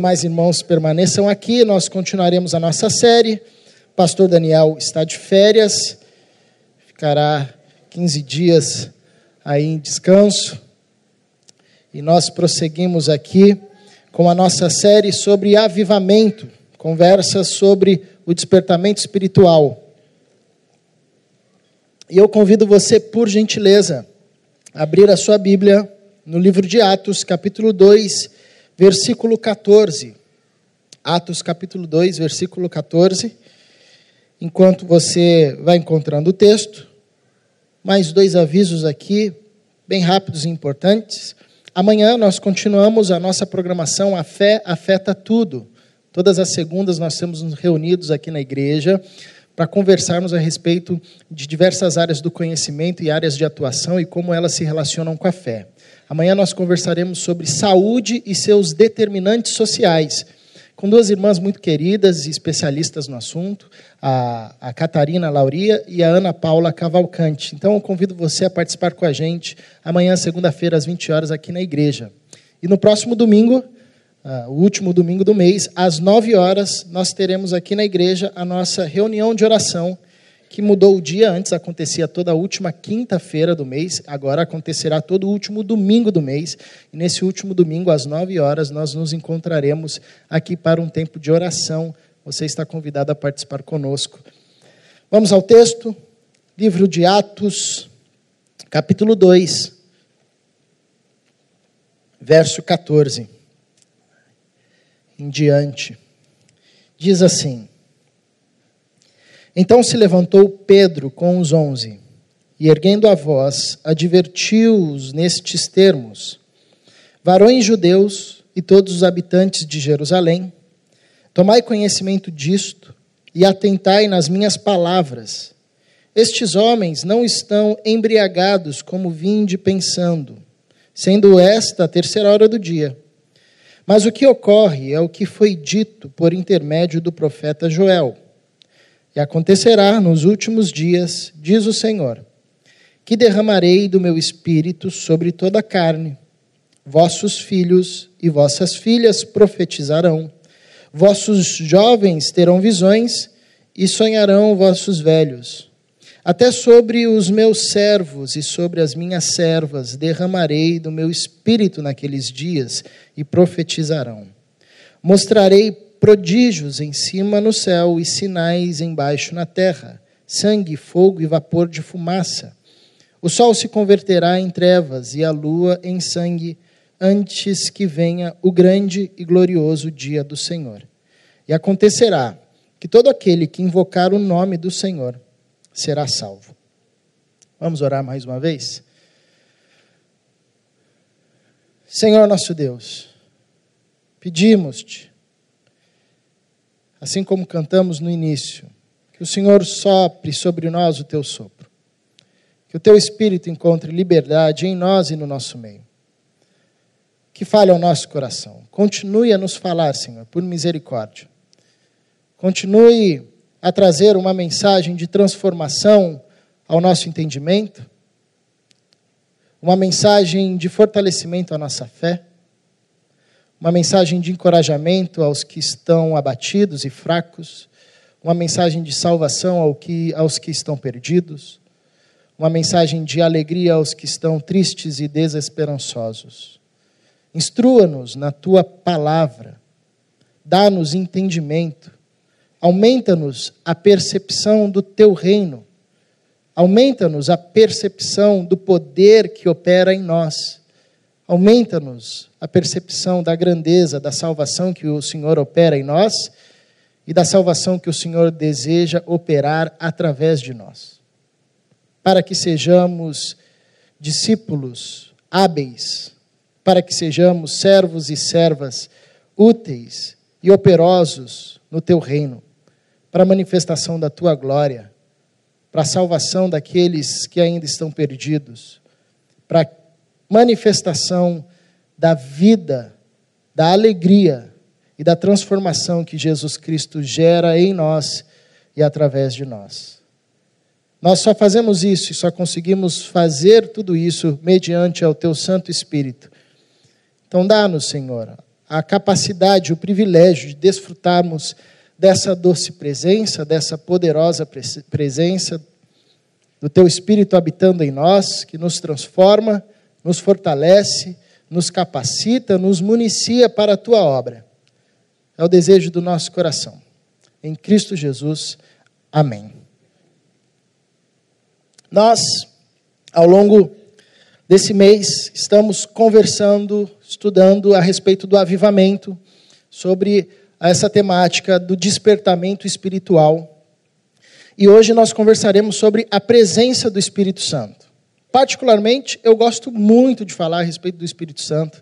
mais irmãos permaneçam aqui, nós continuaremos a nossa série. Pastor Daniel está de férias, ficará 15 dias aí em descanso. E nós prosseguimos aqui com a nossa série sobre avivamento, conversas sobre o despertamento espiritual. E eu convido você, por gentileza, a abrir a sua Bíblia no livro de Atos, capítulo 2 versículo 14. Atos capítulo 2, versículo 14. Enquanto você vai encontrando o texto, mais dois avisos aqui, bem rápidos e importantes. Amanhã nós continuamos a nossa programação A Fé Afeta Tudo. Todas as segundas nós estamos reunidos aqui na igreja para conversarmos a respeito de diversas áreas do conhecimento e áreas de atuação e como elas se relacionam com a fé. Amanhã nós conversaremos sobre saúde e seus determinantes sociais, com duas irmãs muito queridas e especialistas no assunto, a, a Catarina Lauria e a Ana Paula Cavalcante. Então eu convido você a participar com a gente amanhã, segunda-feira, às 20 horas, aqui na igreja. E no próximo domingo, uh, o último domingo do mês, às 9 horas, nós teremos aqui na igreja a nossa reunião de oração que mudou o dia. Antes acontecia toda a última quinta-feira do mês, agora acontecerá todo o último domingo do mês. E nesse último domingo, às nove horas, nós nos encontraremos aqui para um tempo de oração. Você está convidado a participar conosco. Vamos ao texto, livro de Atos, capítulo 2, verso 14 em diante. Diz assim. Então se levantou Pedro com os onze, e erguendo a voz, advertiu-os nestes termos: Varões judeus e todos os habitantes de Jerusalém, tomai conhecimento disto e atentai nas minhas palavras. Estes homens não estão embriagados como vinde pensando, sendo esta a terceira hora do dia. Mas o que ocorre é o que foi dito por intermédio do profeta Joel e acontecerá nos últimos dias, diz o Senhor, que derramarei do meu espírito sobre toda a carne. Vossos filhos e vossas filhas profetizarão, vossos jovens terão visões e sonharão vossos velhos. Até sobre os meus servos e sobre as minhas servas derramarei do meu espírito naqueles dias e profetizarão. Mostrarei prodígios em cima no céu e sinais embaixo na terra, sangue, fogo e vapor de fumaça. O sol se converterá em trevas e a lua em sangue, antes que venha o grande e glorioso dia do Senhor. E acontecerá que todo aquele que invocar o nome do Senhor será salvo. Vamos orar mais uma vez? Senhor nosso Deus, pedimos-te assim como cantamos no início, que o Senhor sopre sobre nós o teu sopro, que o teu Espírito encontre liberdade em nós e no nosso meio, que fale ao nosso coração. Continue a nos falar, Senhor, por misericórdia. Continue a trazer uma mensagem de transformação ao nosso entendimento, uma mensagem de fortalecimento à nossa fé uma mensagem de encorajamento aos que estão abatidos e fracos, uma mensagem de salvação ao que, aos que estão perdidos, uma mensagem de alegria aos que estão tristes e desesperançosos. Instrua-nos na tua palavra, dá-nos entendimento, aumenta-nos a percepção do teu reino, aumenta-nos a percepção do poder que opera em nós Aumenta-nos a percepção da grandeza da salvação que o Senhor opera em nós e da salvação que o Senhor deseja operar através de nós. Para que sejamos discípulos hábeis, para que sejamos servos e servas úteis e operosos no teu reino, para a manifestação da tua glória, para a salvação daqueles que ainda estão perdidos, para manifestação da vida, da alegria e da transformação que Jesus Cristo gera em nós e através de nós. Nós só fazemos isso e só conseguimos fazer tudo isso mediante ao teu Santo Espírito. Então, dá-nos, Senhor, a capacidade, o privilégio de desfrutarmos dessa doce presença, dessa poderosa presença do Teu Espírito habitando em nós, que nos transforma, nos fortalece, nos capacita, nos municia para a Tua obra. É o desejo do nosso coração. Em Cristo Jesus. Amém. Nós, ao longo desse mês, estamos conversando, estudando a respeito do avivamento, sobre essa temática do despertamento espiritual e hoje nós conversaremos sobre a presença do Espírito Santo. Particularmente, eu gosto muito de falar a respeito do Espírito Santo,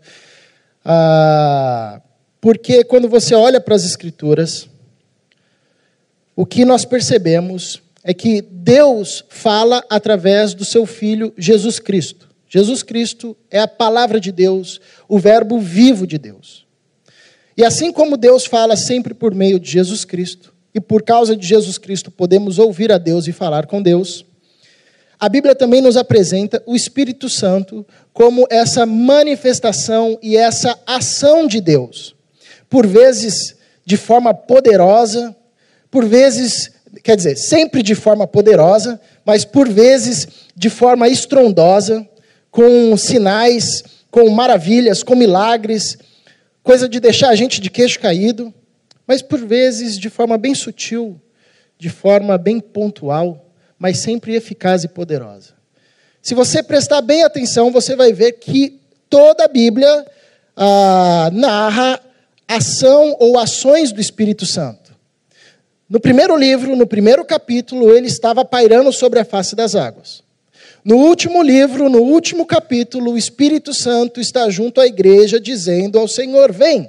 ah, porque quando você olha para as Escrituras, o que nós percebemos é que Deus fala através do seu Filho Jesus Cristo. Jesus Cristo é a palavra de Deus, o Verbo vivo de Deus. E assim como Deus fala sempre por meio de Jesus Cristo, e por causa de Jesus Cristo podemos ouvir a Deus e falar com Deus, a Bíblia também nos apresenta o Espírito Santo como essa manifestação e essa ação de Deus. Por vezes de forma poderosa, por vezes, quer dizer, sempre de forma poderosa, mas por vezes de forma estrondosa, com sinais, com maravilhas, com milagres, coisa de deixar a gente de queixo caído mas por vezes de forma bem sutil, de forma bem pontual, mas sempre eficaz e poderosa. Se você prestar bem atenção, você vai ver que toda a Bíblia ah, narra ação ou ações do Espírito Santo. No primeiro livro, no primeiro capítulo, ele estava pairando sobre a face das águas. No último livro, no último capítulo, o Espírito Santo está junto à igreja dizendo ao Senhor: Vem.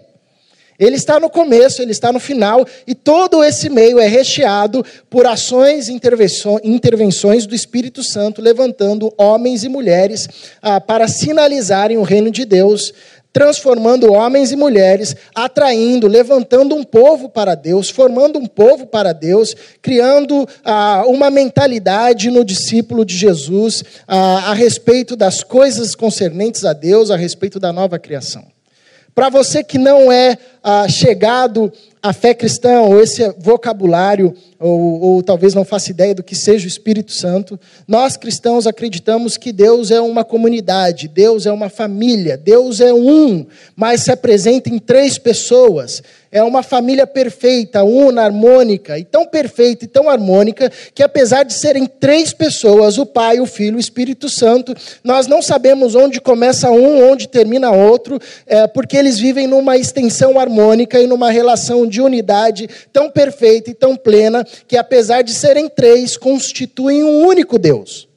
Ele está no começo, ele está no final, e todo esse meio é recheado por ações e intervenções do Espírito Santo, levantando homens e mulheres ah, para sinalizarem o reino de Deus, transformando homens e mulheres, atraindo, levantando um povo para Deus, formando um povo para Deus, criando ah, uma mentalidade no discípulo de Jesus ah, a respeito das coisas concernentes a Deus, a respeito da nova criação. Para você que não é ah, chegado à fé cristã, ou esse vocabulário, ou, ou, talvez não faça ideia do que seja o Espírito Santo, nós cristãos acreditamos que Deus é uma comunidade, Deus é uma família, Deus é um, mas se apresenta em três pessoas é uma família perfeita, una, harmônica, e tão perfeita e tão harmônica, que apesar de serem três pessoas, o Pai, o Filho e o Espírito Santo, nós não sabemos onde começa um, onde termina outro, é, porque eles vivem numa extensão harmônica e numa relação de unidade tão perfeita e tão plena, que apesar de serem três, constituem um único Deus.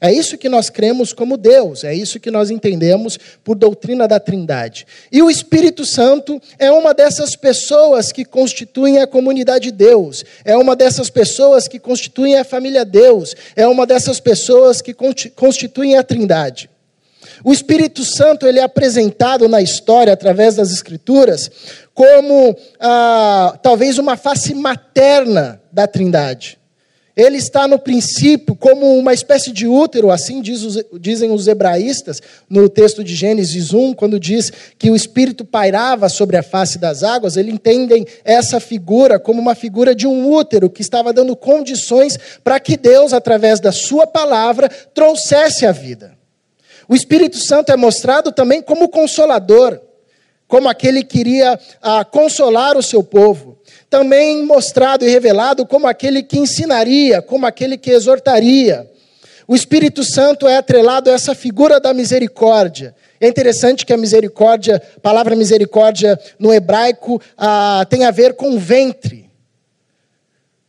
É isso que nós cremos como Deus, é isso que nós entendemos por doutrina da Trindade. E o Espírito Santo é uma dessas pessoas que constituem a comunidade de Deus, é uma dessas pessoas que constituem a família Deus, é uma dessas pessoas que constituem a Trindade. O Espírito Santo ele é apresentado na história através das Escrituras como ah, talvez uma face materna da Trindade. Ele está no princípio como uma espécie de útero, assim diz os, dizem os hebraístas, no texto de Gênesis 1, quando diz que o Espírito pairava sobre a face das águas, eles entendem essa figura como uma figura de um útero que estava dando condições para que Deus, através da Sua palavra, trouxesse a vida. O Espírito Santo é mostrado também como consolador, como aquele que iria ah, consolar o seu povo também mostrado e revelado como aquele que ensinaria, como aquele que exortaria. O Espírito Santo é atrelado a essa figura da misericórdia. É interessante que a misericórdia, a palavra misericórdia no hebraico, ah, tem a ver com ventre.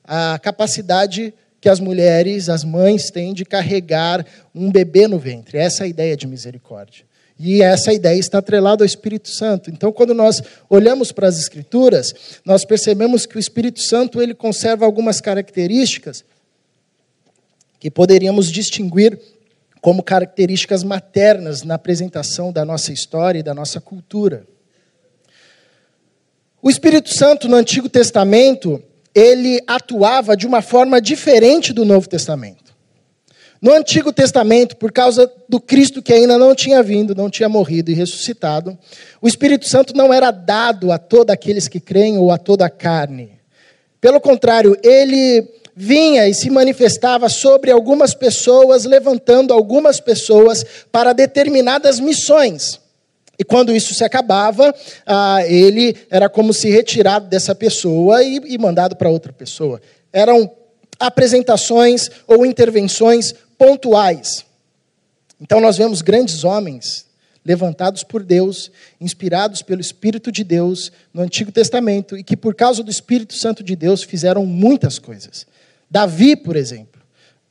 A capacidade que as mulheres, as mães têm de carregar um bebê no ventre. Essa é a ideia de misericórdia. E essa ideia está atrelada ao Espírito Santo. Então, quando nós olhamos para as Escrituras, nós percebemos que o Espírito Santo ele conserva algumas características que poderíamos distinguir como características maternas na apresentação da nossa história e da nossa cultura. O Espírito Santo no Antigo Testamento, ele atuava de uma forma diferente do Novo Testamento. No Antigo Testamento, por causa do Cristo que ainda não tinha vindo, não tinha morrido e ressuscitado, o Espírito Santo não era dado a todos aqueles que creem ou a toda a carne. Pelo contrário, ele vinha e se manifestava sobre algumas pessoas, levantando algumas pessoas para determinadas missões. E quando isso se acabava, ah, ele era como se retirado dessa pessoa e, e mandado para outra pessoa. Eram apresentações ou intervenções pontuais. Então nós vemos grandes homens levantados por Deus, inspirados pelo Espírito de Deus no Antigo Testamento e que por causa do Espírito Santo de Deus fizeram muitas coisas. Davi, por exemplo,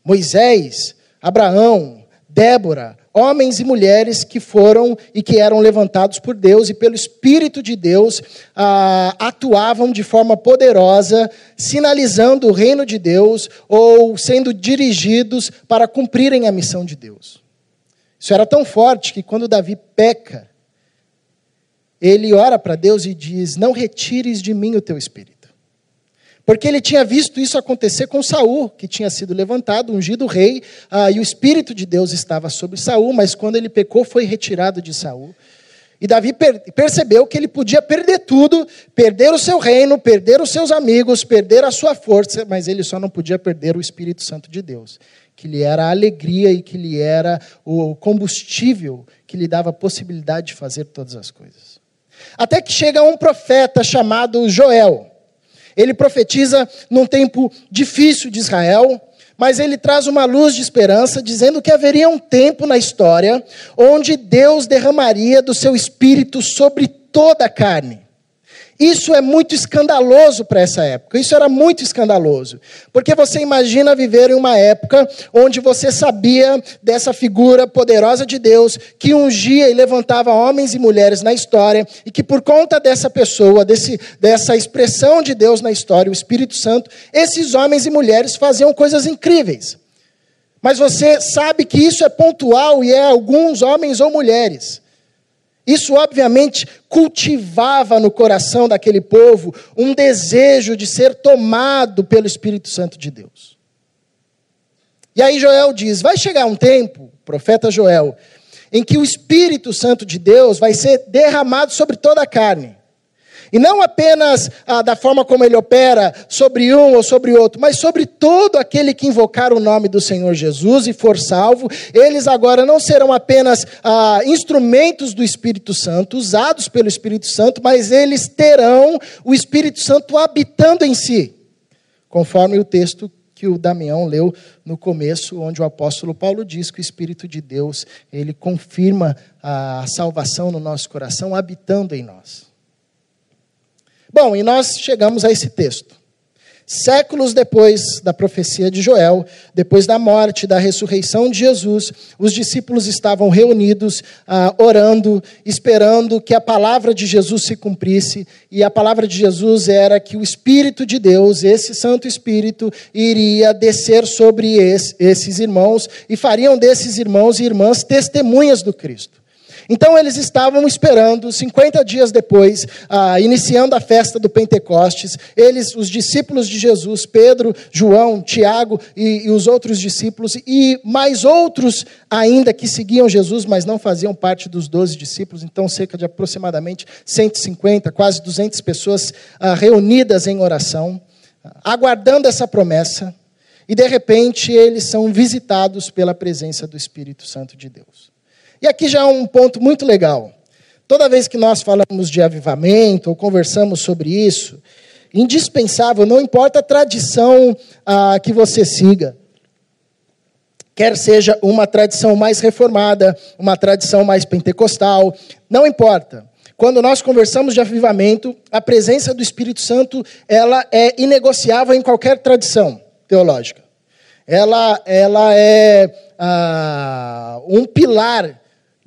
Moisés, Abraão, Débora, homens e mulheres que foram e que eram levantados por Deus e pelo Espírito de Deus ah, atuavam de forma poderosa, sinalizando o reino de Deus ou sendo dirigidos para cumprirem a missão de Deus. Isso era tão forte que quando Davi peca, ele ora para Deus e diz: Não retires de mim o teu espírito. Porque ele tinha visto isso acontecer com Saul, que tinha sido levantado, ungido rei, ah, e o espírito de Deus estava sobre Saul, mas quando ele pecou, foi retirado de Saul. E Davi per percebeu que ele podia perder tudo, perder o seu reino, perder os seus amigos, perder a sua força, mas ele só não podia perder o Espírito Santo de Deus, que lhe era a alegria e que lhe era o combustível que lhe dava a possibilidade de fazer todas as coisas. Até que chega um profeta chamado Joel. Ele profetiza num tempo difícil de Israel, mas ele traz uma luz de esperança, dizendo que haveria um tempo na história onde Deus derramaria do seu espírito sobre toda a carne. Isso é muito escandaloso para essa época. Isso era muito escandaloso. Porque você imagina viver em uma época onde você sabia dessa figura poderosa de Deus que ungia e levantava homens e mulheres na história e que por conta dessa pessoa, desse, dessa expressão de Deus na história, o Espírito Santo, esses homens e mulheres faziam coisas incríveis. Mas você sabe que isso é pontual e é alguns homens ou mulheres. Isso, obviamente, cultivava no coração daquele povo um desejo de ser tomado pelo Espírito Santo de Deus. E aí Joel diz: vai chegar um tempo, profeta Joel, em que o Espírito Santo de Deus vai ser derramado sobre toda a carne. E não apenas ah, da forma como ele opera sobre um ou sobre outro, mas sobre todo aquele que invocar o nome do Senhor Jesus e for salvo. Eles agora não serão apenas ah, instrumentos do Espírito Santo, usados pelo Espírito Santo, mas eles terão o Espírito Santo habitando em si, conforme o texto que o Damião leu no começo, onde o apóstolo Paulo diz que o Espírito de Deus, ele confirma a salvação no nosso coração, habitando em nós. Bom, e nós chegamos a esse texto. Séculos depois da profecia de Joel, depois da morte, da ressurreição de Jesus, os discípulos estavam reunidos, ah, orando, esperando que a palavra de Jesus se cumprisse. E a palavra de Jesus era que o Espírito de Deus, esse Santo Espírito, iria descer sobre esses irmãos e fariam desses irmãos e irmãs testemunhas do Cristo. Então eles estavam esperando, 50 dias depois, ah, iniciando a festa do Pentecostes, eles, os discípulos de Jesus, Pedro, João, Tiago e, e os outros discípulos, e mais outros ainda que seguiam Jesus, mas não faziam parte dos doze discípulos, então cerca de aproximadamente 150, quase 200 pessoas ah, reunidas em oração, aguardando essa promessa, e de repente eles são visitados pela presença do Espírito Santo de Deus. E aqui já é um ponto muito legal. Toda vez que nós falamos de avivamento ou conversamos sobre isso, indispensável, não importa a tradição ah, que você siga, quer seja uma tradição mais reformada, uma tradição mais pentecostal, não importa. Quando nós conversamos de avivamento, a presença do Espírito Santo ela é inegociável em qualquer tradição teológica. Ela, ela é ah, um pilar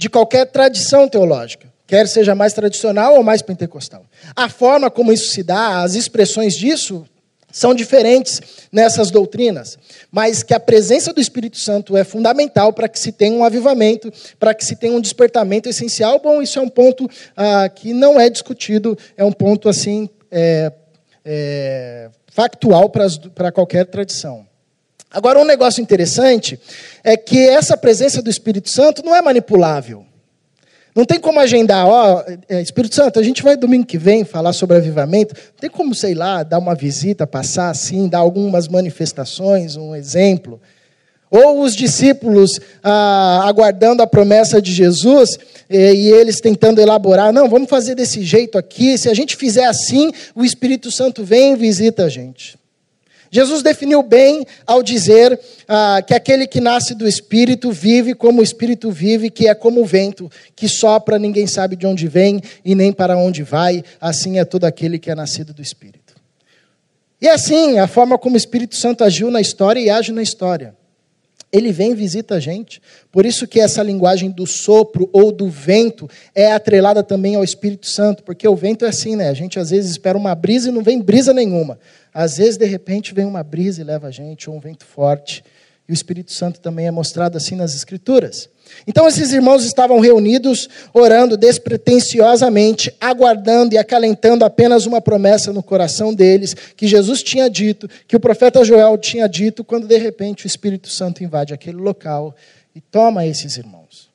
de qualquer tradição teológica, quer seja mais tradicional ou mais pentecostal. A forma como isso se dá, as expressões disso são diferentes nessas doutrinas, mas que a presença do Espírito Santo é fundamental para que se tenha um avivamento, para que se tenha um despertamento essencial. Bom, isso é um ponto ah, que não é discutido, é um ponto assim é, é, factual para qualquer tradição. Agora, um negócio interessante é que essa presença do Espírito Santo não é manipulável. Não tem como agendar, ó, é, Espírito Santo, a gente vai domingo que vem falar sobre avivamento. Não tem como, sei lá, dar uma visita, passar assim, dar algumas manifestações, um exemplo. Ou os discípulos ah, aguardando a promessa de Jesus e eles tentando elaborar, não, vamos fazer desse jeito aqui. Se a gente fizer assim, o Espírito Santo vem e visita a gente. Jesus definiu bem ao dizer ah, que aquele que nasce do Espírito vive como o Espírito vive, que é como o vento, que sopra, ninguém sabe de onde vem e nem para onde vai, assim é todo aquele que é nascido do Espírito. E assim, a forma como o Espírito Santo agiu na história e age na história. Ele vem e visita a gente. Por isso que essa linguagem do sopro ou do vento é atrelada também ao Espírito Santo, porque o vento é assim, né? A gente às vezes espera uma brisa e não vem brisa nenhuma. Às vezes, de repente, vem uma brisa e leva a gente, ou um vento forte. E o Espírito Santo também é mostrado assim nas Escrituras. Então, esses irmãos estavam reunidos, orando despretensiosamente, aguardando e acalentando apenas uma promessa no coração deles, que Jesus tinha dito, que o profeta Joel tinha dito, quando de repente o Espírito Santo invade aquele local e toma esses irmãos.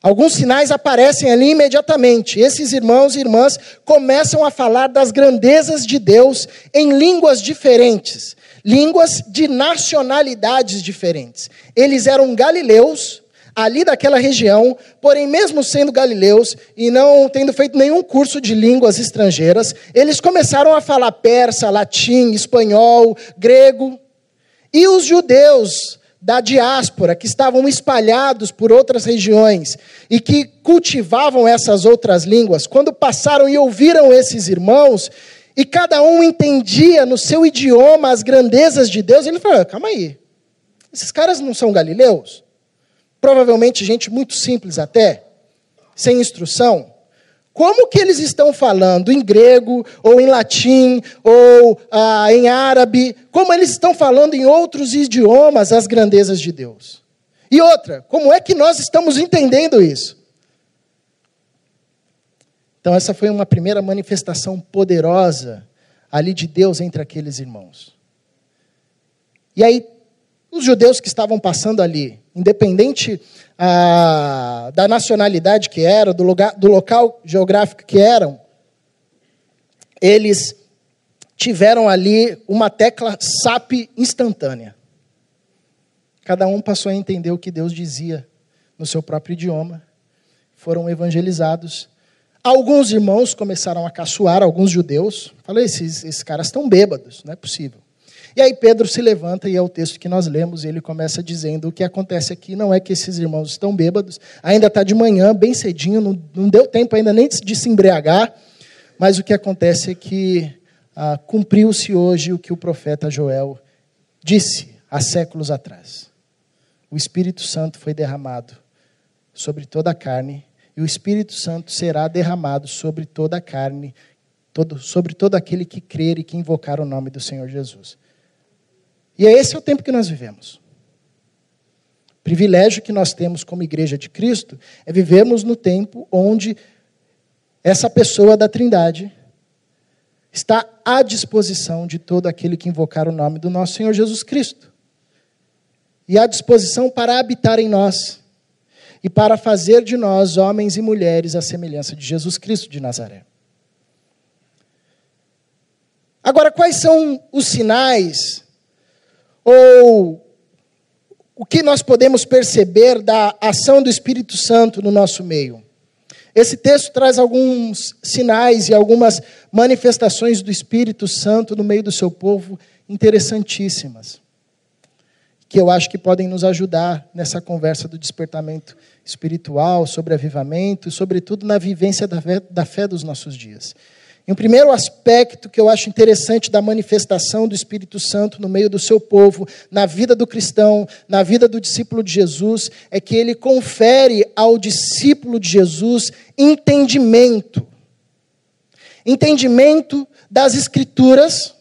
Alguns sinais aparecem ali imediatamente. Esses irmãos e irmãs começam a falar das grandezas de Deus em línguas diferentes, línguas de nacionalidades diferentes. Eles eram galileus, ali daquela região, porém, mesmo sendo galileus e não tendo feito nenhum curso de línguas estrangeiras, eles começaram a falar persa, latim, espanhol, grego. E os judeus da diáspora, que estavam espalhados por outras regiões e que cultivavam essas outras línguas, quando passaram e ouviram esses irmãos, e cada um entendia no seu idioma as grandezas de Deus, ele falou: calma aí, esses caras não são galileus? provavelmente gente muito simples até, sem instrução, como que eles estão falando em grego, ou em latim, ou ah, em árabe? Como eles estão falando em outros idiomas as grandezas de Deus? E outra, como é que nós estamos entendendo isso? Então, essa foi uma primeira manifestação poderosa ali de Deus entre aqueles irmãos. E aí, os judeus que estavam passando ali, independente ah, da nacionalidade que era, do, lugar, do local geográfico que eram, eles tiveram ali uma tecla SAP instantânea. Cada um passou a entender o que Deus dizia no seu próprio idioma, foram evangelizados. Alguns irmãos começaram a caçoar, alguns judeus. Falei, esses, esses caras estão bêbados, não é possível. E aí Pedro se levanta, e é o texto que nós lemos, ele começa dizendo: o que acontece aqui não é que esses irmãos estão bêbados, ainda está de manhã, bem cedinho, não, não, deu tempo ainda nem de se embriagar, mas o que acontece é que ah, cumpriu-se hoje o que o profeta Joel disse há séculos atrás. O Espírito Santo foi derramado sobre toda a carne, e o Espírito Santo será derramado sobre toda a carne, todo, sobre todo aquele que crer e que invocar o nome do Senhor Jesus. E é esse o tempo que nós vivemos. O privilégio que nós temos como igreja de Cristo é vivermos no tempo onde essa pessoa da Trindade está à disposição de todo aquele que invocar o nome do nosso Senhor Jesus Cristo. E à disposição para habitar em nós e para fazer de nós homens e mulheres à semelhança de Jesus Cristo de Nazaré. Agora, quais são os sinais ou o que nós podemos perceber da ação do Espírito Santo no nosso meio? Esse texto traz alguns sinais e algumas manifestações do Espírito Santo no meio do seu povo interessantíssimas, que eu acho que podem nos ajudar nessa conversa do despertamento espiritual, sobre avivamento, sobretudo na vivência da fé, da fé dos nossos dias. E um primeiro aspecto que eu acho interessante da manifestação do Espírito Santo no meio do seu povo, na vida do cristão, na vida do discípulo de Jesus, é que ele confere ao discípulo de Jesus entendimento. Entendimento das Escrituras,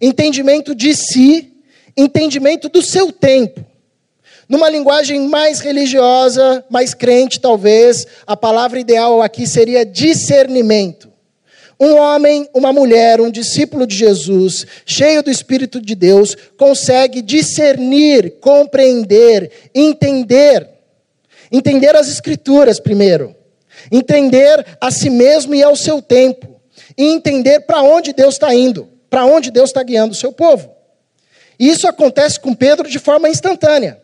entendimento de si, entendimento do seu tempo. Numa linguagem mais religiosa, mais crente, talvez, a palavra ideal aqui seria discernimento um homem, uma mulher, um discípulo de Jesus, cheio do Espírito de Deus, consegue discernir, compreender, entender. Entender as Escrituras primeiro. Entender a si mesmo e ao seu tempo. E entender para onde Deus está indo, para onde Deus está guiando o seu povo. Isso acontece com Pedro de forma instantânea.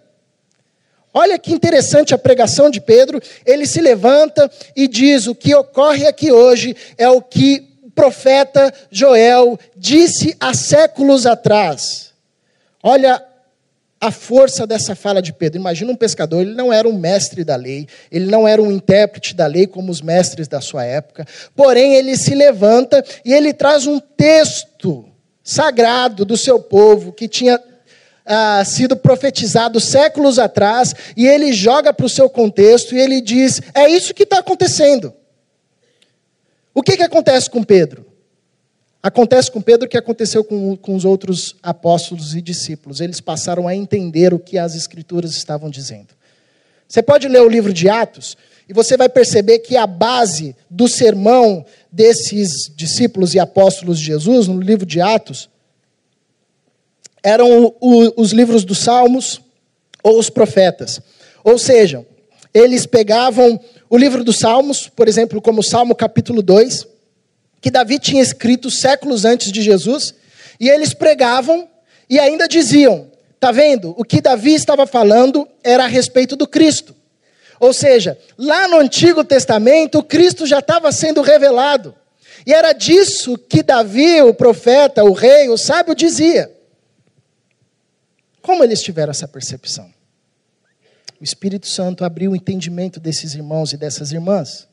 Olha que interessante a pregação de Pedro. Ele se levanta e diz: O que ocorre aqui hoje é o que o profeta Joel disse há séculos atrás. Olha a força dessa fala de Pedro. Imagina um pescador, ele não era um mestre da lei, ele não era um intérprete da lei como os mestres da sua época, porém ele se levanta e ele traz um texto sagrado do seu povo que tinha ah, sido profetizado séculos atrás, e ele joga para o seu contexto e ele diz: é isso que está acontecendo. O que, que acontece com Pedro? Acontece com Pedro o que aconteceu com, com os outros apóstolos e discípulos. Eles passaram a entender o que as Escrituras estavam dizendo. Você pode ler o livro de Atos e você vai perceber que a base do sermão desses discípulos e apóstolos de Jesus, no livro de Atos, eram os livros dos Salmos ou os profetas. Ou seja, eles pegavam o livro dos Salmos, por exemplo, como Salmo capítulo 2, que Davi tinha escrito séculos antes de Jesus, e eles pregavam e ainda diziam: tá vendo? O que Davi estava falando era a respeito do Cristo. Ou seja, lá no Antigo Testamento, Cristo já estava sendo revelado. E era disso que Davi, o profeta, o rei, o sábio, dizia. Como eles tiveram essa percepção? O Espírito Santo abriu o entendimento desses irmãos e dessas irmãs.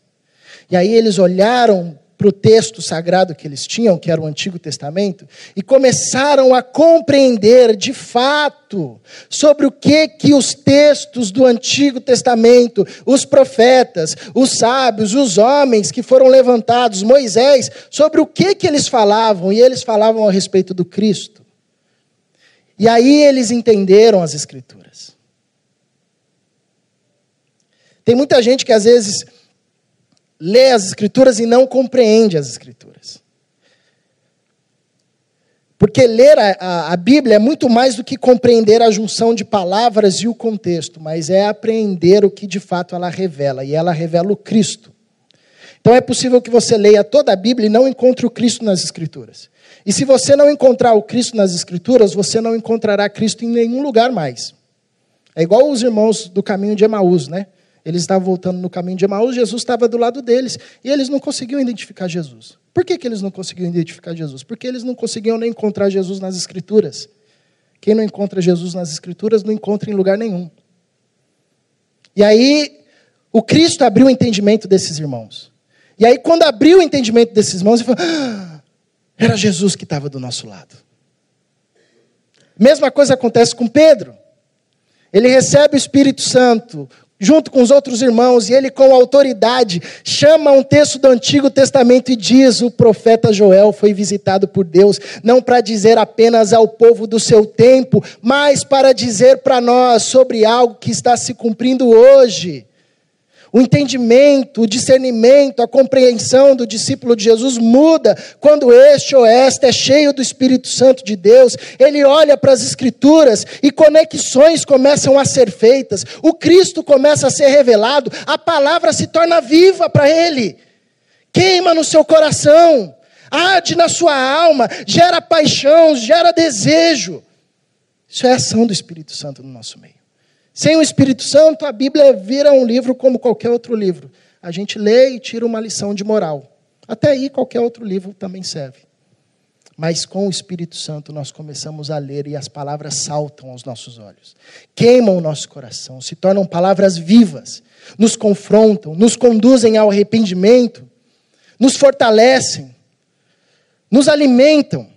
E aí eles olharam para o texto sagrado que eles tinham, que era o Antigo Testamento, e começaram a compreender de fato sobre o que que os textos do Antigo Testamento, os profetas, os sábios, os homens que foram levantados, Moisés, sobre o que que eles falavam, e eles falavam a respeito do Cristo. E aí eles entenderam as Escrituras. Tem muita gente que às vezes lê as Escrituras e não compreende as Escrituras. Porque ler a, a, a, Bíblia é muito mais do que compreender a junção de palavras e o contexto, mas é apreender o que de fato ela revela, e ela revela o Cristo. Então é possível que você leia toda a Bíblia e não encontre o Cristo nas Escrituras. E se você não encontrar o Cristo nas Escrituras, você não encontrará Cristo em nenhum lugar mais. É igual os irmãos do caminho de Emaús, né? Eles estavam voltando no caminho de Emaús, Jesus estava do lado deles, e eles não conseguiam identificar Jesus. Por que, que eles não conseguiam identificar Jesus? Porque eles não conseguiam nem encontrar Jesus nas Escrituras. Quem não encontra Jesus nas Escrituras não encontra em lugar nenhum. E aí, o Cristo abriu o entendimento desses irmãos. E aí, quando abriu o entendimento desses irmãos, ele falou: ah, era Jesus que estava do nosso lado. Mesma coisa acontece com Pedro. Ele recebe o Espírito Santo junto com os outros irmãos, e ele, com autoridade, chama um texto do Antigo Testamento e diz: O profeta Joel foi visitado por Deus, não para dizer apenas ao povo do seu tempo, mas para dizer para nós sobre algo que está se cumprindo hoje. O entendimento, o discernimento, a compreensão do discípulo de Jesus muda quando este ou esta é cheio do Espírito Santo de Deus. Ele olha para as Escrituras e conexões começam a ser feitas. O Cristo começa a ser revelado, a palavra se torna viva para ele. Queima no seu coração, arde na sua alma, gera paixão, gera desejo. Isso é ação do Espírito Santo no nosso meio. Sem o Espírito Santo, a Bíblia vira um livro como qualquer outro livro. A gente lê e tira uma lição de moral. Até aí, qualquer outro livro também serve. Mas com o Espírito Santo nós começamos a ler e as palavras saltam aos nossos olhos, queimam o nosso coração, se tornam palavras vivas, nos confrontam, nos conduzem ao arrependimento, nos fortalecem, nos alimentam.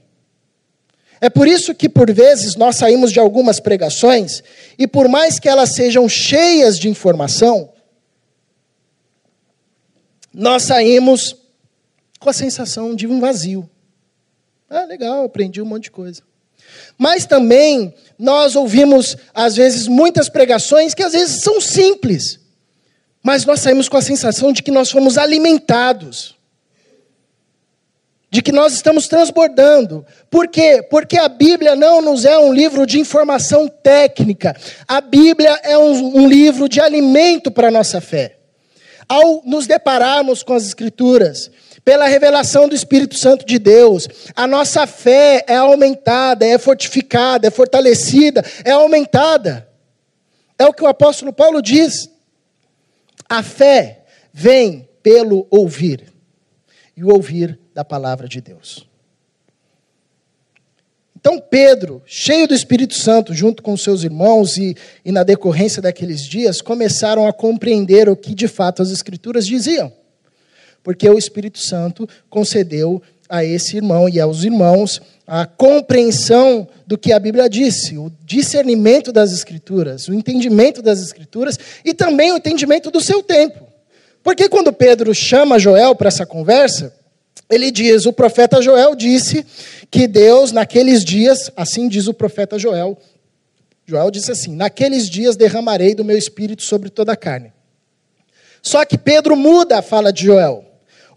É por isso que, por vezes, nós saímos de algumas pregações e, por mais que elas sejam cheias de informação, nós saímos com a sensação de um vazio. Ah, legal, aprendi um monte de coisa. Mas também nós ouvimos, às vezes, muitas pregações que às vezes são simples, mas nós saímos com a sensação de que nós fomos alimentados. De que nós estamos transbordando. Por quê? Porque a Bíblia não nos é um livro de informação técnica. A Bíblia é um, um livro de alimento para a nossa fé. Ao nos depararmos com as Escrituras, pela revelação do Espírito Santo de Deus, a nossa fé é aumentada, é fortificada, é fortalecida, é aumentada. É o que o apóstolo Paulo diz. A fé vem pelo ouvir, e o ouvir da palavra de Deus. Então, Pedro, cheio do Espírito Santo, junto com seus irmãos, e, e na decorrência daqueles dias, começaram a compreender o que de fato as Escrituras diziam. Porque o Espírito Santo concedeu a esse irmão e aos irmãos a compreensão do que a Bíblia disse, o discernimento das Escrituras, o entendimento das Escrituras e também o entendimento do seu tempo. Porque quando Pedro chama Joel para essa conversa, ele diz: o profeta Joel disse que Deus, naqueles dias, assim diz o profeta Joel, Joel disse assim: Naqueles dias derramarei do meu espírito sobre toda a carne. Só que Pedro muda a fala de Joel,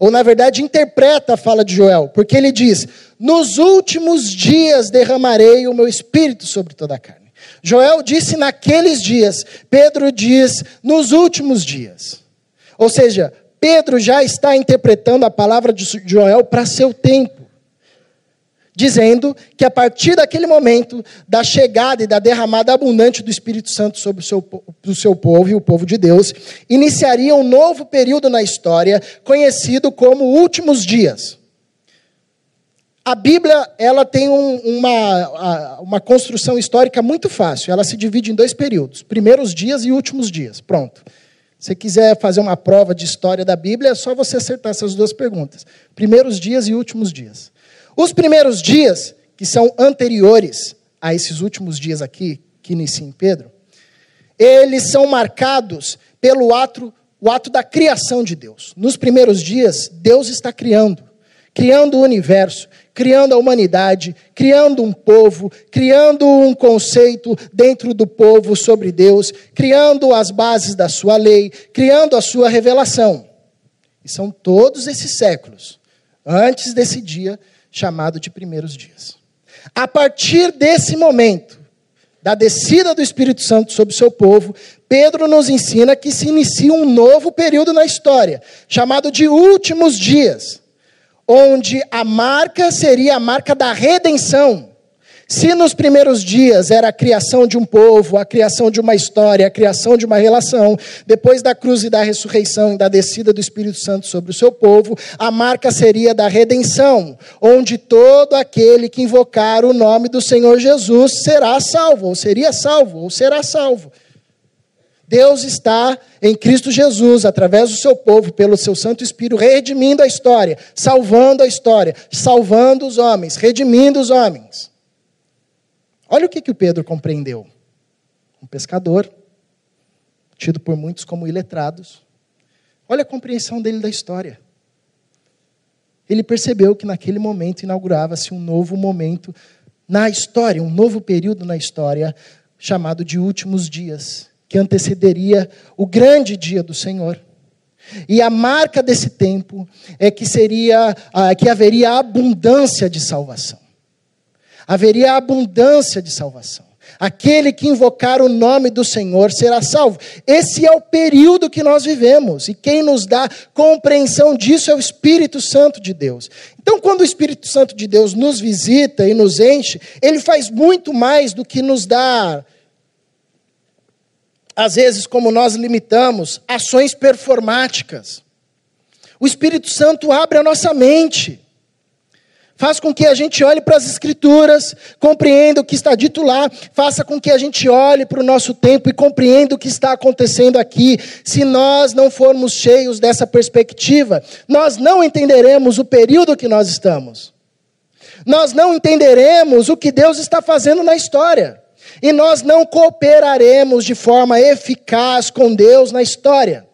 ou na verdade interpreta a fala de Joel, porque ele diz: Nos últimos dias derramarei o meu espírito sobre toda a carne. Joel disse naqueles dias, Pedro diz nos últimos dias. Ou seja, Pedro já está interpretando a palavra de Joel para seu tempo, dizendo que a partir daquele momento, da chegada e da derramada abundante do Espírito Santo sobre o seu, seu povo e o povo de Deus, iniciaria um novo período na história, conhecido como últimos dias. A Bíblia ela tem um, uma, uma construção histórica muito fácil. Ela se divide em dois períodos: primeiros dias e últimos dias. Pronto. Se quiser fazer uma prova de história da Bíblia, é só você acertar essas duas perguntas: primeiros dias e últimos dias. Os primeiros dias, que são anteriores a esses últimos dias aqui, que inicia em Pedro, eles são marcados pelo ato, o ato da criação de Deus. Nos primeiros dias, Deus está criando, criando o universo, criando a humanidade, criando um povo, criando um conceito dentro do povo sobre Deus, criando as bases da sua lei, criando a sua revelação. E são todos esses séculos, antes desse dia chamado de primeiros dias. A partir desse momento, da descida do Espírito Santo sobre o seu povo, Pedro nos ensina que se inicia um novo período na história, chamado de últimos dias onde a marca seria a marca da redenção. Se nos primeiros dias era a criação de um povo, a criação de uma história, a criação de uma relação, depois da cruz e da ressurreição e da descida do Espírito Santo sobre o seu povo, a marca seria da redenção, onde todo aquele que invocar o nome do Senhor Jesus será salvo, ou seria salvo, ou será salvo. Deus está em Cristo Jesus, através do seu povo, pelo seu Santo Espírito, redimindo a história, salvando a história, salvando os homens, redimindo os homens. Olha o que, que o Pedro compreendeu. Um pescador, tido por muitos como iletrados. Olha a compreensão dele da história. Ele percebeu que naquele momento inaugurava-se um novo momento na história, um novo período na história, chamado de últimos dias que antecederia o grande dia do Senhor. E a marca desse tempo é que seria que haveria abundância de salvação. Haveria abundância de salvação. Aquele que invocar o nome do Senhor será salvo. Esse é o período que nós vivemos. E quem nos dá compreensão disso é o Espírito Santo de Deus. Então, quando o Espírito Santo de Deus nos visita e nos enche, ele faz muito mais do que nos dar às vezes, como nós limitamos, ações performáticas. O Espírito Santo abre a nossa mente, faz com que a gente olhe para as Escrituras, compreenda o que está dito lá, faça com que a gente olhe para o nosso tempo e compreenda o que está acontecendo aqui. Se nós não formos cheios dessa perspectiva, nós não entenderemos o período que nós estamos. Nós não entenderemos o que Deus está fazendo na história e nós não cooperaremos de forma eficaz com Deus na história.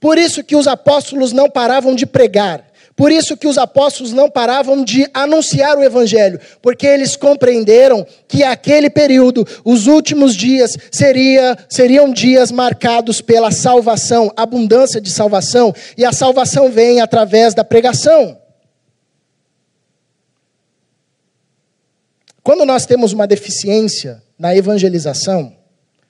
Por isso que os apóstolos não paravam de pregar. Por isso que os apóstolos não paravam de anunciar o evangelho, porque eles compreenderam que aquele período, os últimos dias, seria, seriam dias marcados pela salvação, abundância de salvação, e a salvação vem através da pregação. Quando nós temos uma deficiência na evangelização,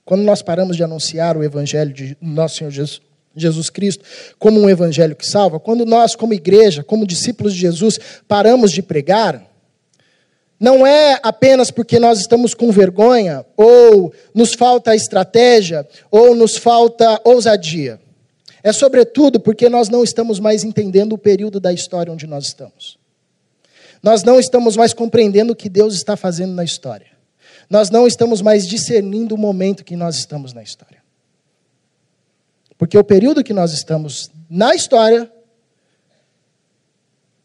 quando nós paramos de anunciar o evangelho de nosso Senhor Jesus, Jesus Cristo como um evangelho que salva, quando nós, como igreja, como discípulos de Jesus, paramos de pregar, não é apenas porque nós estamos com vergonha, ou nos falta estratégia, ou nos falta ousadia. É sobretudo porque nós não estamos mais entendendo o período da história onde nós estamos. Nós não estamos mais compreendendo o que Deus está fazendo na história. Nós não estamos mais discernindo o momento que nós estamos na história. Porque o período que nós estamos na história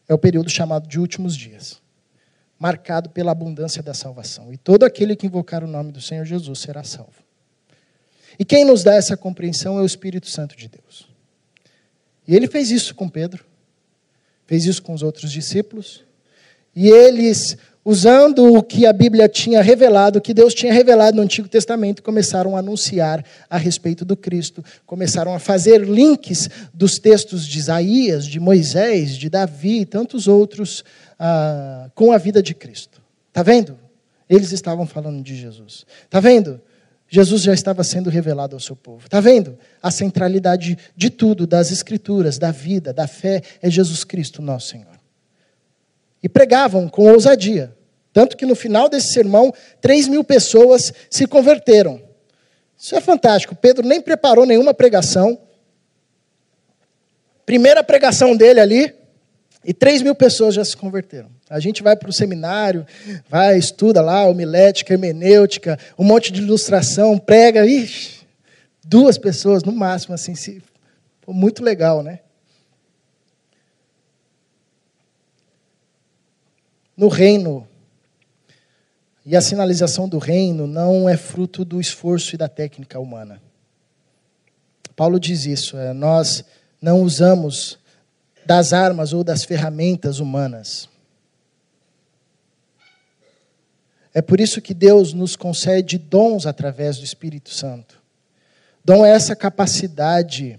é o período chamado de últimos dias, marcado pela abundância da salvação. E todo aquele que invocar o nome do Senhor Jesus será salvo. E quem nos dá essa compreensão é o Espírito Santo de Deus. E ele fez isso com Pedro, fez isso com os outros discípulos, e eles usando o que a Bíblia tinha revelado, o que Deus tinha revelado no Antigo Testamento, começaram a anunciar a respeito do Cristo, começaram a fazer links dos textos de Isaías, de Moisés, de Davi e tantos outros ah, com a vida de Cristo. Está vendo? Eles estavam falando de Jesus. Está vendo? Jesus já estava sendo revelado ao seu povo. Está vendo? A centralidade de tudo, das Escrituras, da vida, da fé, é Jesus Cristo, nosso Senhor e pregavam com ousadia. Tanto que no final desse sermão, 3 mil pessoas se converteram. Isso é fantástico. Pedro nem preparou nenhuma pregação. Primeira pregação dele ali, e 3 mil pessoas já se converteram. A gente vai para o seminário, vai, estuda lá, homilética, hermenêutica, um monte de ilustração, prega, ixi, duas pessoas no máximo, assim, se, muito legal, né? No reino. E a sinalização do reino não é fruto do esforço e da técnica humana. Paulo diz isso, é, nós não usamos das armas ou das ferramentas humanas. É por isso que Deus nos concede dons através do Espírito Santo. Dom é essa capacidade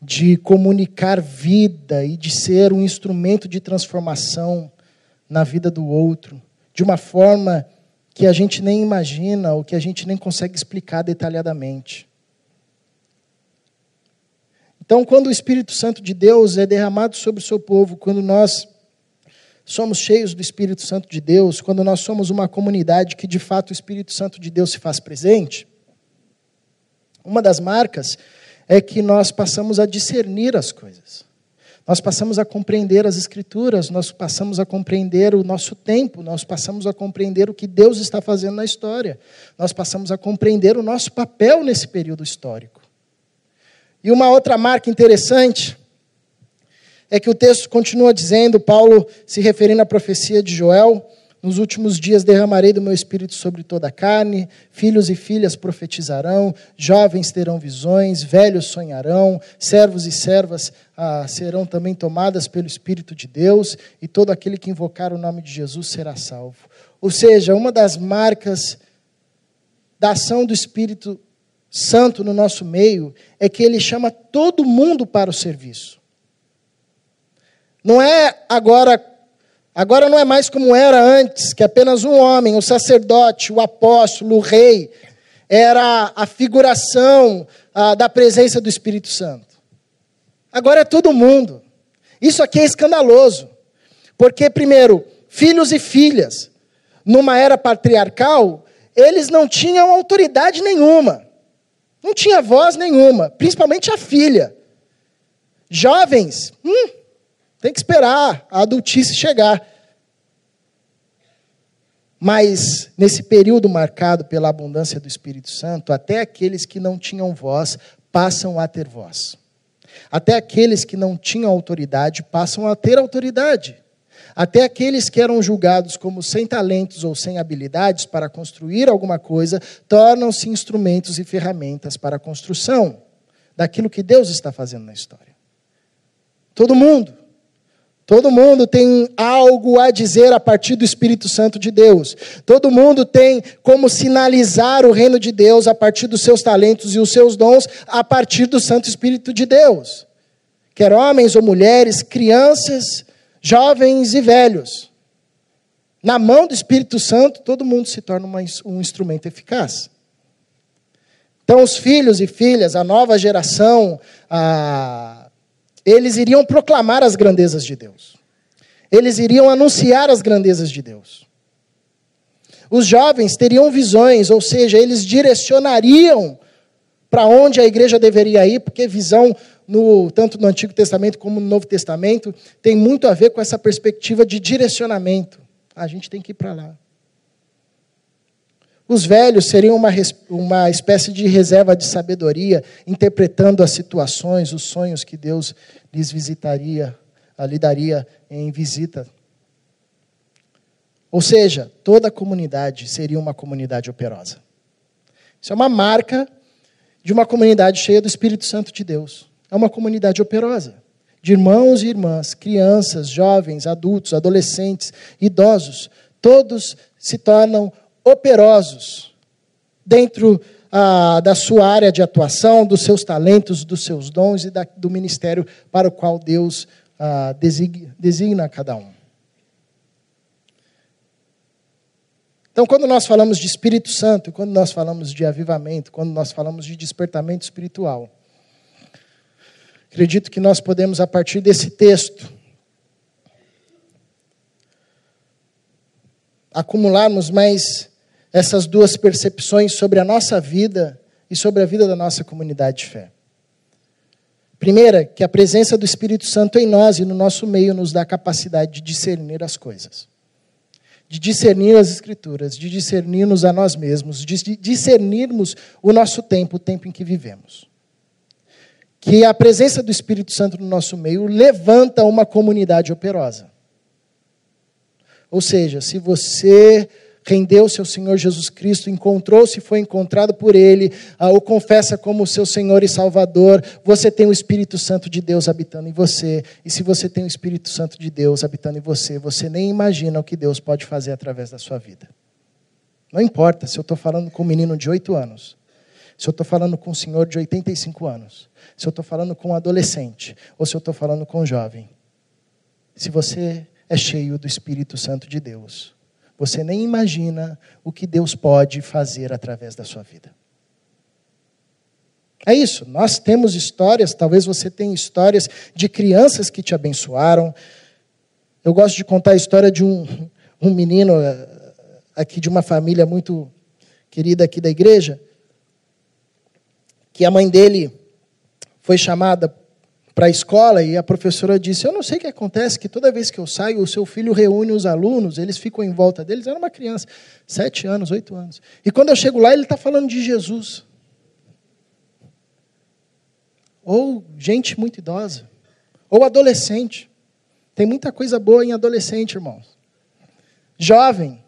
de comunicar vida e de ser um instrumento de transformação na vida do outro, de uma forma que a gente nem imagina ou que a gente nem consegue explicar detalhadamente. Então, quando o Espírito Santo de Deus é derramado sobre o seu povo, quando nós somos cheios do Espírito Santo de Deus, quando nós somos uma comunidade que de fato o Espírito Santo de Deus se faz presente, uma das marcas é que nós passamos a discernir as coisas. Nós passamos a compreender as Escrituras, nós passamos a compreender o nosso tempo, nós passamos a compreender o que Deus está fazendo na história, nós passamos a compreender o nosso papel nesse período histórico. E uma outra marca interessante é que o texto continua dizendo, Paulo se referindo à profecia de Joel, nos últimos dias derramarei do meu espírito sobre toda a carne, filhos e filhas profetizarão, jovens terão visões, velhos sonharão, servos e servas ah, serão também tomadas pelo Espírito de Deus, e todo aquele que invocar o nome de Jesus será salvo. Ou seja, uma das marcas da ação do Espírito Santo no nosso meio é que ele chama todo mundo para o serviço. Não é agora Agora não é mais como era antes, que apenas um homem, o sacerdote, o apóstolo, o rei, era a figuração ah, da presença do Espírito Santo. Agora é todo mundo. Isso aqui é escandaloso. Porque, primeiro, filhos e filhas, numa era patriarcal, eles não tinham autoridade nenhuma. Não tinha voz nenhuma, principalmente a filha. Jovens, hum, tem que esperar a adultice chegar. Mas, nesse período marcado pela abundância do Espírito Santo, até aqueles que não tinham voz passam a ter voz. Até aqueles que não tinham autoridade passam a ter autoridade. Até aqueles que eram julgados como sem talentos ou sem habilidades para construir alguma coisa, tornam-se instrumentos e ferramentas para a construção daquilo que Deus está fazendo na história. Todo mundo. Todo mundo tem algo a dizer a partir do Espírito Santo de Deus. Todo mundo tem como sinalizar o reino de Deus a partir dos seus talentos e os seus dons a partir do Santo Espírito de Deus. Quer homens ou mulheres, crianças, jovens e velhos. Na mão do Espírito Santo, todo mundo se torna um instrumento eficaz. Então, os filhos e filhas, a nova geração, a... eles iriam proclamar as grandezas de Deus. Eles iriam anunciar as grandezas de Deus. Os jovens teriam visões, ou seja, eles direcionariam para onde a igreja deveria ir, porque visão, no, tanto no Antigo Testamento como no Novo Testamento, tem muito a ver com essa perspectiva de direcionamento. A gente tem que ir para lá. Os velhos seriam uma, uma espécie de reserva de sabedoria, interpretando as situações, os sonhos que Deus lhes visitaria, lhe daria em visita. Ou seja, toda a comunidade seria uma comunidade operosa. Isso é uma marca de uma comunidade cheia do Espírito Santo de Deus. É uma comunidade operosa, de irmãos e irmãs, crianças, jovens, adultos, adolescentes, idosos, todos se tornam operosos dentro ah, da sua área de atuação, dos seus talentos, dos seus dons e da, do ministério para o qual Deus ah, designa, designa cada um. Então, quando nós falamos de Espírito Santo, quando nós falamos de avivamento, quando nós falamos de despertamento espiritual, acredito que nós podemos, a partir desse texto, acumularmos mais essas duas percepções sobre a nossa vida e sobre a vida da nossa comunidade de fé. Primeira, que a presença do Espírito Santo em nós e no nosso meio nos dá a capacidade de discernir as coisas de discernir as Escrituras, de discernirmos a nós mesmos, de discernirmos o nosso tempo, o tempo em que vivemos. Que a presença do Espírito Santo no nosso meio levanta uma comunidade operosa. Ou seja, se você rendeu-se ao Senhor Jesus Cristo, encontrou-se, foi encontrado por Ele, ah, o confessa como seu Senhor e Salvador, você tem o Espírito Santo de Deus habitando em você. E se você tem o Espírito Santo de Deus habitando em você, você nem imagina o que Deus pode fazer através da sua vida. Não importa se eu estou falando com um menino de 8 anos, se eu estou falando com um senhor de 85 anos, se eu estou falando com um adolescente, ou se eu estou falando com um jovem. Se você é cheio do Espírito Santo de Deus, você nem imagina o que Deus pode fazer através da sua vida. É isso, nós temos histórias, talvez você tenha histórias de crianças que te abençoaram. Eu gosto de contar a história de um, um menino eh, aqui de uma família muito querida aqui da igreja, que a mãe dele foi chamada para a escola e a professora disse: Eu não sei o que acontece, que toda vez que eu saio, o seu filho reúne os alunos, eles ficam em volta deles. Era uma criança, sete anos, oito anos. E quando eu chego lá, ele está falando de Jesus. Ou gente muito idosa, ou adolescente. Tem muita coisa boa em adolescente, irmãos. Jovem,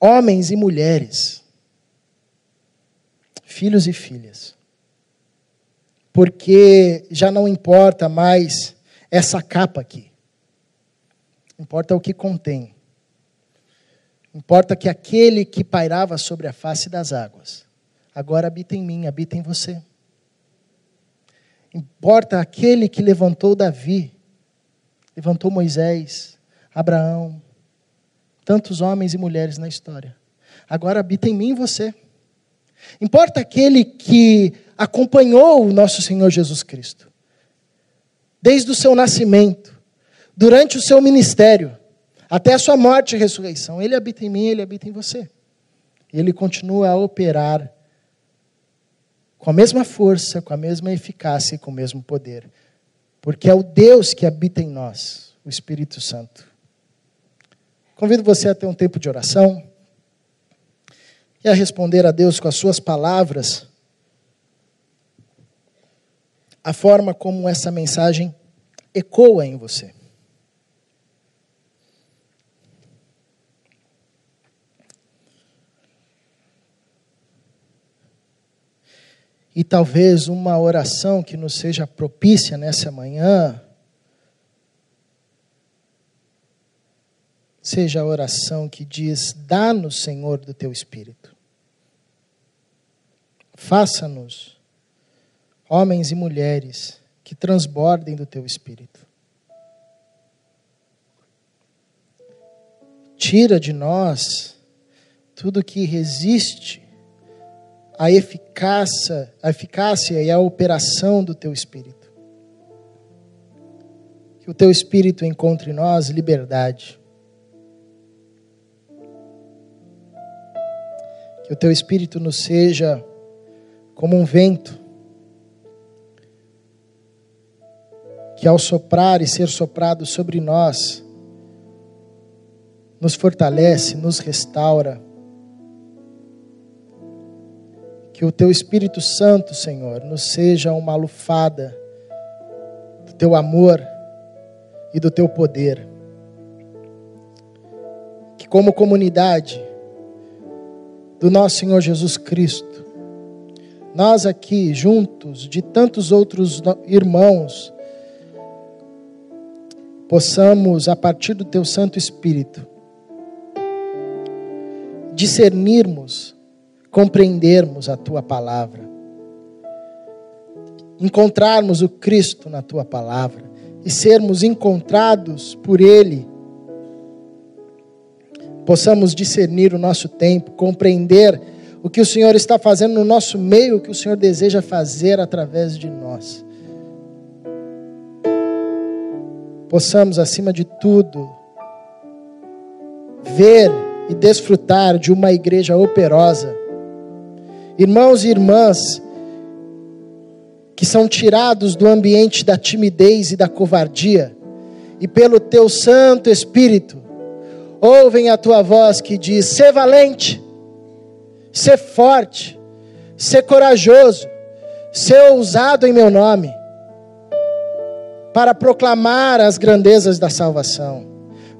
homens e mulheres, filhos e filhas porque já não importa mais essa capa aqui. Importa o que contém. Importa que aquele que pairava sobre a face das águas, agora habita em mim, habita em você. Importa aquele que levantou Davi, levantou Moisés, Abraão, tantos homens e mulheres na história. Agora habita em mim e você. Importa aquele que acompanhou o nosso Senhor Jesus Cristo. Desde o seu nascimento, durante o seu ministério, até a sua morte e ressurreição. Ele habita em mim, ele habita em você. E ele continua a operar com a mesma força, com a mesma eficácia e com o mesmo poder. Porque é o Deus que habita em nós, o Espírito Santo. Convido você a ter um tempo de oração e a responder a Deus com as suas palavras a forma como essa mensagem ecoa em você. E talvez uma oração que nos seja propícia nessa manhã seja a oração que diz: Dá-nos, Senhor, do teu espírito. Faça-nos homens e mulheres que transbordem do teu espírito. tira de nós tudo que resiste à eficácia, à eficácia e à operação do teu espírito. Que o teu espírito encontre em nós liberdade. Que o teu espírito nos seja como um vento que ao soprar e ser soprado sobre nós, nos fortalece, nos restaura. Que o teu Espírito Santo, Senhor, nos seja uma lufada do teu amor e do teu poder. Que, como comunidade do nosso Senhor Jesus Cristo, nós aqui juntos, de tantos outros irmãos, possamos, a partir do teu Santo Espírito, discernirmos, compreendermos a tua palavra, encontrarmos o Cristo na tua palavra e sermos encontrados por Ele, possamos discernir o nosso tempo, compreender o que o Senhor está fazendo no nosso meio, o que o Senhor deseja fazer através de nós. Possamos, acima de tudo, ver e desfrutar de uma igreja operosa. Irmãos e irmãs que são tirados do ambiente da timidez e da covardia, e pelo teu Santo Espírito, ouvem a tua voz que diz: ser valente, ser forte, ser corajoso, ser ousado em meu nome, para proclamar as grandezas da salvação,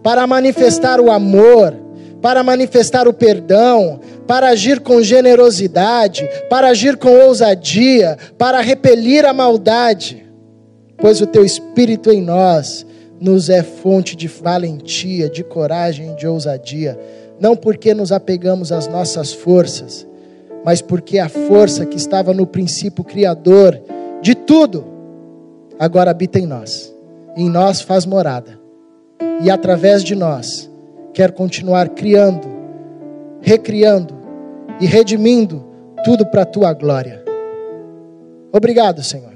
para manifestar o amor, para manifestar o perdão, para agir com generosidade, para agir com ousadia, para repelir a maldade, pois o teu Espírito em nós nos é fonte de valentia, de coragem, de ousadia, não porque nos apegamos às nossas forças, mas porque a força que estava no princípio criador de tudo, agora habita em nós, em nós faz morada, e através de nós, quer continuar criando, recriando e redimindo tudo para a tua glória. Obrigado, Senhor.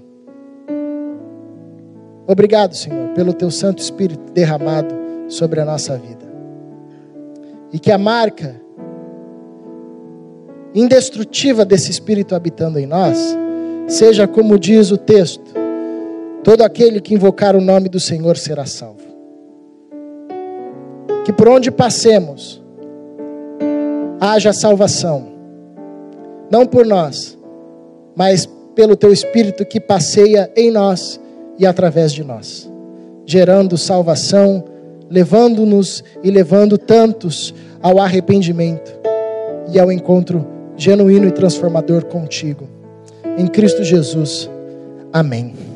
Obrigado, Senhor, pelo teu Santo Espírito derramado sobre a nossa vida. E que a marca indestrutível desse Espírito habitando em nós seja como diz o texto: todo aquele que invocar o nome do Senhor será salvo que por onde passemos haja salvação, não por nós, mas pelo teu Espírito que passeia em nós e através de nós, gerando salvação, levando-nos e levando tantos ao arrependimento e ao encontro genuíno e transformador contigo. Em Cristo Jesus. Amém.